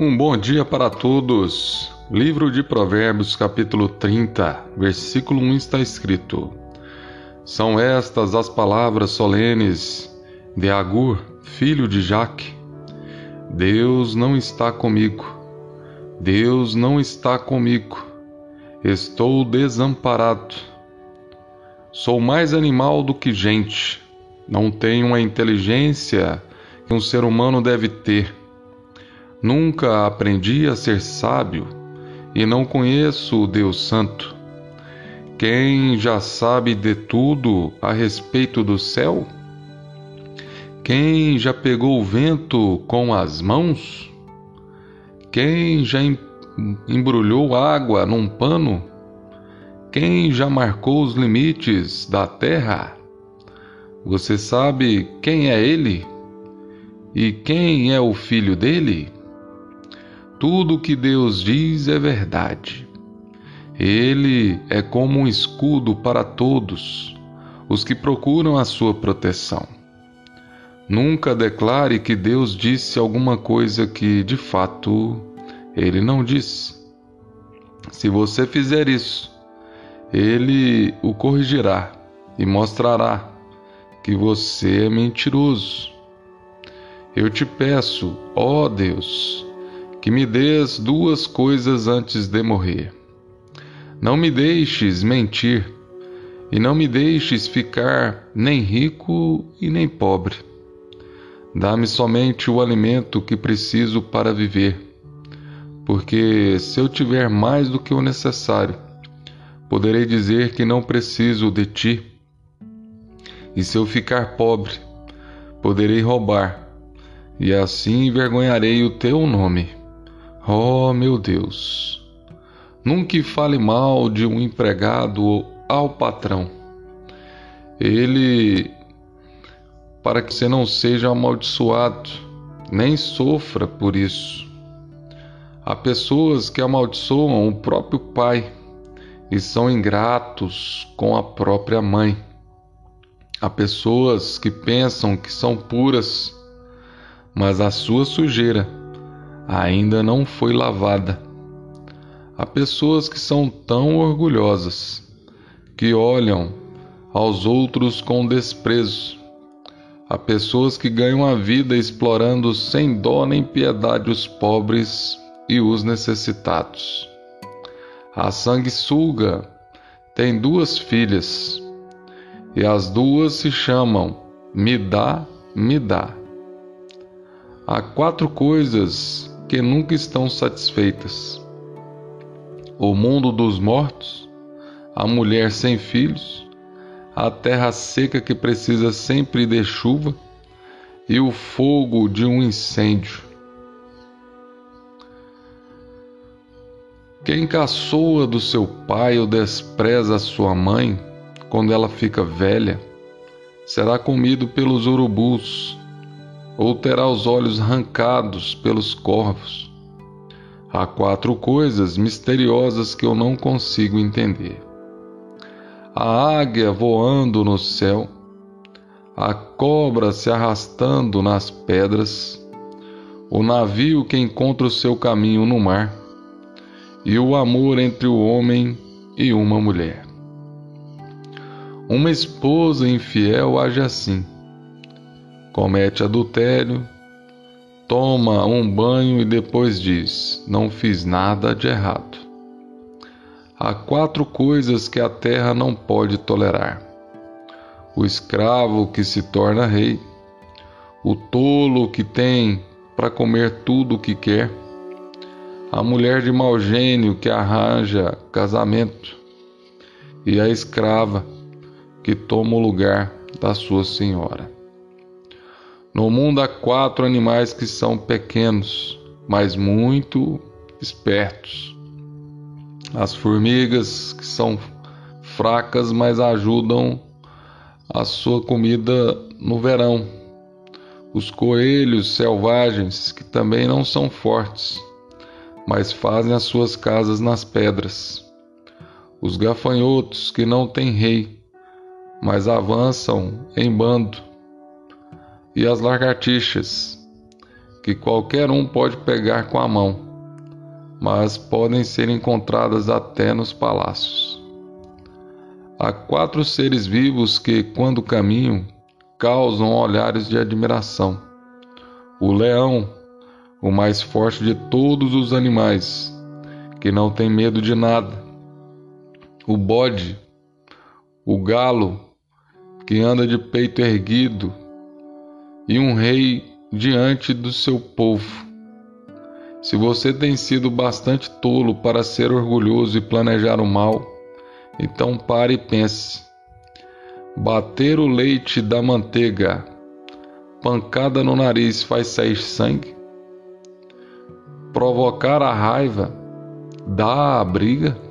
Um bom dia para todos. Livro de Provérbios, capítulo 30, versículo 1 está escrito: São estas as palavras solenes de Agur, filho de Jaque. Deus não está comigo. Deus não está comigo. Estou desamparado. Sou mais animal do que gente. Não tenho a inteligência que um ser humano deve ter Nunca aprendi a ser sábio e não conheço o Deus Santo. Quem já sabe de tudo a respeito do céu? Quem já pegou o vento com as mãos? Quem já embrulhou água num pano? Quem já marcou os limites da terra? Você sabe quem é ele? E quem é o filho dele? Tudo o que Deus diz é verdade. Ele é como um escudo para todos os que procuram a sua proteção. Nunca declare que Deus disse alguma coisa que, de fato, ele não disse. Se você fizer isso, ele o corrigirá e mostrará que você é mentiroso. Eu te peço, ó Deus, que me dês duas coisas antes de morrer. Não me deixes mentir, e não me deixes ficar nem rico e nem pobre. Dá-me somente o alimento que preciso para viver, porque se eu tiver mais do que o necessário, poderei dizer que não preciso de ti. E se eu ficar pobre, poderei roubar, e assim envergonharei o teu nome. Oh, meu Deus! Nunca fale mal de um empregado ao patrão. Ele, para que você não seja amaldiçoado, nem sofra por isso. Há pessoas que amaldiçoam o próprio pai e são ingratos com a própria mãe. Há pessoas que pensam que são puras, mas a sua sujeira ainda não foi lavada. Há pessoas que são tão orgulhosas que olham aos outros com desprezo. Há pessoas que ganham a vida explorando sem dó nem piedade os pobres e os necessitados. A sanguessuga tem duas filhas e as duas se chamam Me dá, me dá. Há quatro coisas que nunca estão satisfeitas. O mundo dos mortos, a mulher sem filhos, a terra seca que precisa sempre de chuva e o fogo de um incêndio. Quem caçoa do seu pai ou despreza a sua mãe, quando ela fica velha, será comido pelos urubus ou terá os olhos arrancados pelos corvos. Há quatro coisas misteriosas que eu não consigo entender: a águia voando no céu, a cobra se arrastando nas pedras, o navio que encontra o seu caminho no mar, e o amor entre o homem e uma mulher. Uma esposa infiel age assim comete adultério, toma um banho e depois diz: Não fiz nada de errado. Há quatro coisas que a terra não pode tolerar: o escravo que se torna rei, o tolo que tem para comer tudo o que quer, a mulher de mau gênio que arranja casamento e a escrava que toma o lugar da sua senhora. No mundo há quatro animais que são pequenos, mas muito espertos. As formigas, que são fracas, mas ajudam a sua comida no verão. Os coelhos selvagens, que também não são fortes, mas fazem as suas casas nas pedras. Os gafanhotos, que não têm rei, mas avançam em bando e as lagartixas, que qualquer um pode pegar com a mão, mas podem ser encontradas até nos palácios. Há quatro seres vivos que, quando caminham, causam olhares de admiração: o leão, o mais forte de todos os animais, que não tem medo de nada, o bode, o galo, que anda de peito erguido, e um rei diante do seu povo. Se você tem sido bastante tolo para ser orgulhoso e planejar o mal, então pare e pense. Bater o leite da manteiga, pancada no nariz faz sair sangue? Provocar a raiva dá a briga?